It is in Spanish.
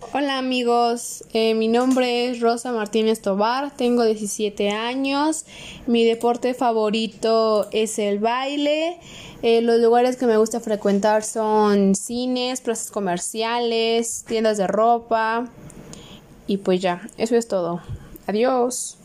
Hola amigos, eh, mi nombre es Rosa Martínez Tobar, tengo 17 años, mi deporte favorito es el baile, eh, los lugares que me gusta frecuentar son cines, plazas comerciales, tiendas de ropa y pues ya, eso es todo. Adiós.